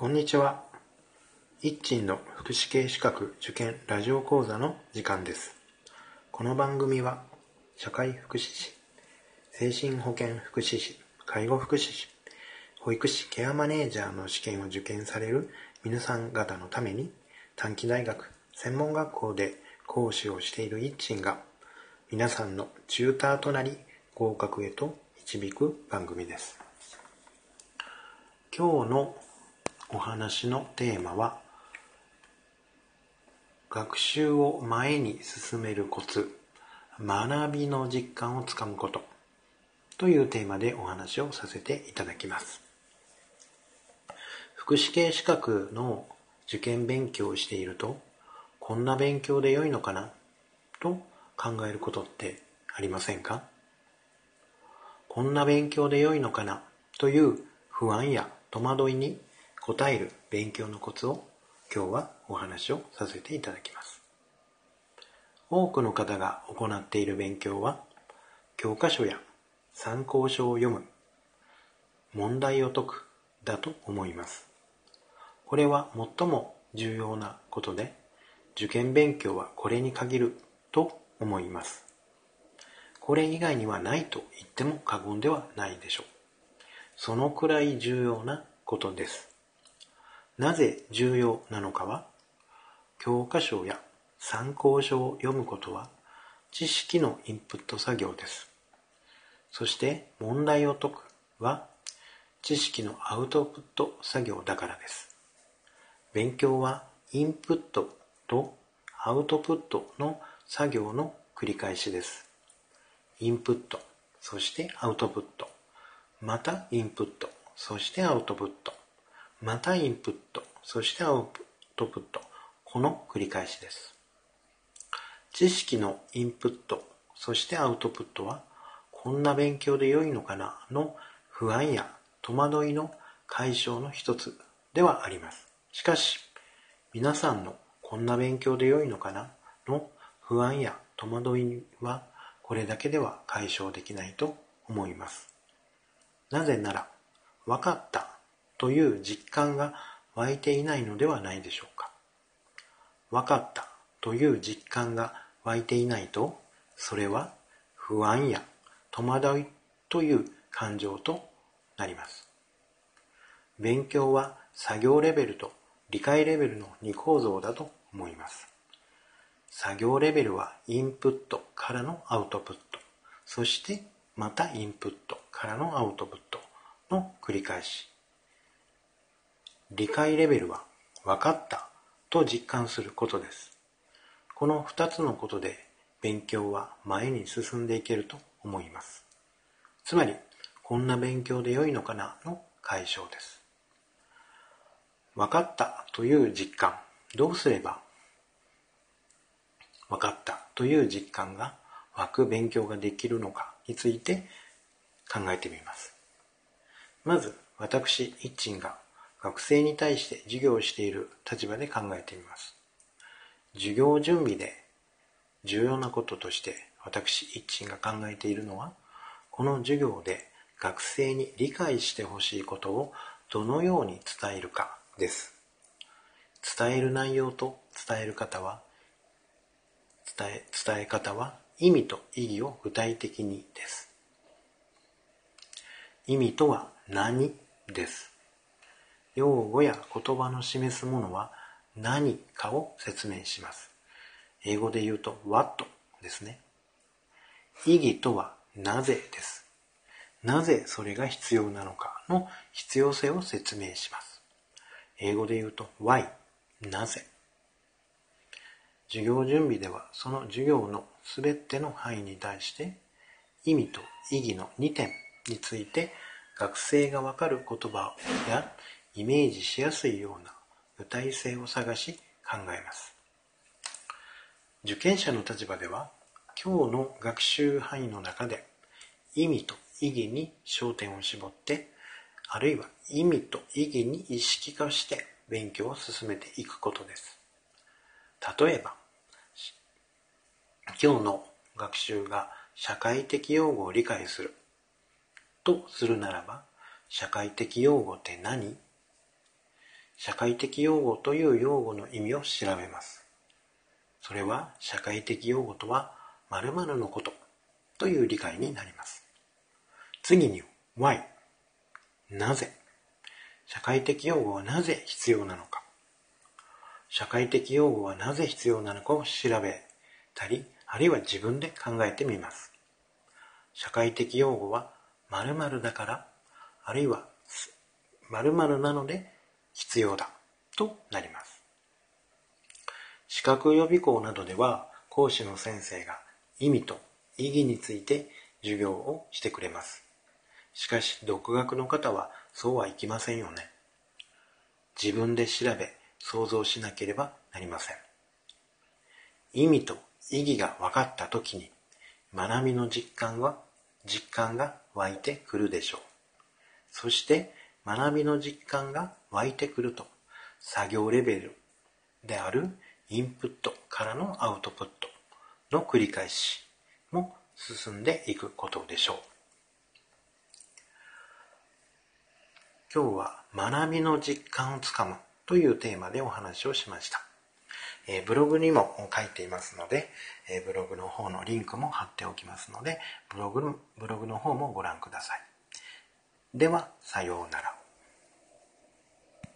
こんにちは。一鎮の福祉系資格受験ラジオ講座の時間です。この番組は、社会福祉士、精神保健福祉士、介護福祉士、保育士ケアマネージャーの試験を受験される皆さん方のために、短期大学、専門学校で講師をしている一鎮が、皆さんのチューターとなり合格へと導く番組です。今日のお話のテーマは学習を前に進めるコツ学びの実感をつかむことというテーマでお話をさせていただきます。福祉系資格の受験勉強をしているとこんな勉強で良いのかなと考えることってありませんか？こんな勉強で良いのかなという不安や戸惑いに応える勉強のコツを今日はお話をさせていただきます。多くの方が行っている勉強は教科書や参考書を読む、問題を解くだと思います。これは最も重要なことで受験勉強はこれに限ると思います。これ以外にはないと言っても過言ではないでしょう。そのくらい重要なことです。なぜ重要なのかは、教科書や参考書を読むことは知識のインプット作業です。そして問題を解くは知識のアウトプット作業だからです。勉強はインプットとアウトプットの作業の繰り返しです。インプット、そしてアウトプット。またインプット、そしてアウトプット、またインプット、そしてアウトプット、この繰り返しです。知識のインプット、そしてアウトプットは、こんな勉強で良いのかなの不安や戸惑いの解消の一つではあります。しかし、皆さんのこんな勉強で良いのかなの不安や戸惑いはこれだけでは解消できないと思います。なぜなら、分かったという実感が湧いていないのではないでしょうか。分かったという実感が湧いていないと、それは不安や戸惑いという感情となります。勉強は作業レベルと理解レベルの2構造だと思います。作業レベルはインプットからのアウトプット、そしてまたインプットからのアウトプットの繰り返し。理解レベルは分かったと実感することです。この二つのことで勉強は前に進んでいけると思います。つまり、こんな勉強で良いのかなの解消です。分かったという実感、どうすれば分かったという実感が湧く勉強ができるのかについて考えてみます。まず、私、一鎮が学生に対して授業をしている立場で考えてみます。授業準備で重要なこととして私一鎮が考えているのは、この授業で学生に理解してほしいことをどのように伝えるかです。伝える内容と伝える方は、伝え、伝え方は意味と意義を具体的にです。意味とは何です。用語や言葉の示すものは何かを説明します。英語で言うと what ですね。意義とはなぜです。なぜそれが必要なのかの必要性を説明します。英語で言うと why なぜ。授業準備ではその授業のすべての範囲に対して意味と意義の2点について学生がわかる言葉やイメージしやすいような具体性を探し考えます。受験者の立場では今日の学習範囲の中で意味と意義に焦点を絞ってあるいは意味と意義に意識化して勉強を進めていくことです。例えば今日の学習が社会的用語を理解するとするならば、社会的用語って何？社会的用語という用語の意味を調べます。それは社会的用語とは〇〇のことという理解になります。次に why なぜ？社会的用語はなぜ必要なのか社会的用語はなぜ必要なのかを調べたりあるいは自分で考えてみます社会的用語は〇〇だからあるいは〇〇なので必要だとなります資格予備校などでは講師の先生が意味と意義について授業をしてくれます。しかし独学の方はそうはいきませんよね。自分で調べ想像しなければなりません。意味と意義が分かった時に学びの実感は実感が湧いてくるでしょう。そして学びの実感が湧いてくると作業レベルであるインプットからのアウトプットの繰り返しも進んでいくことでしょう。今日は学びの実感をつかむというテーマでお話をしました。えブログにも書いていますので、えブログの方のリンクも貼っておきますので、ブログのブログの方もご覧ください。では、さようなら。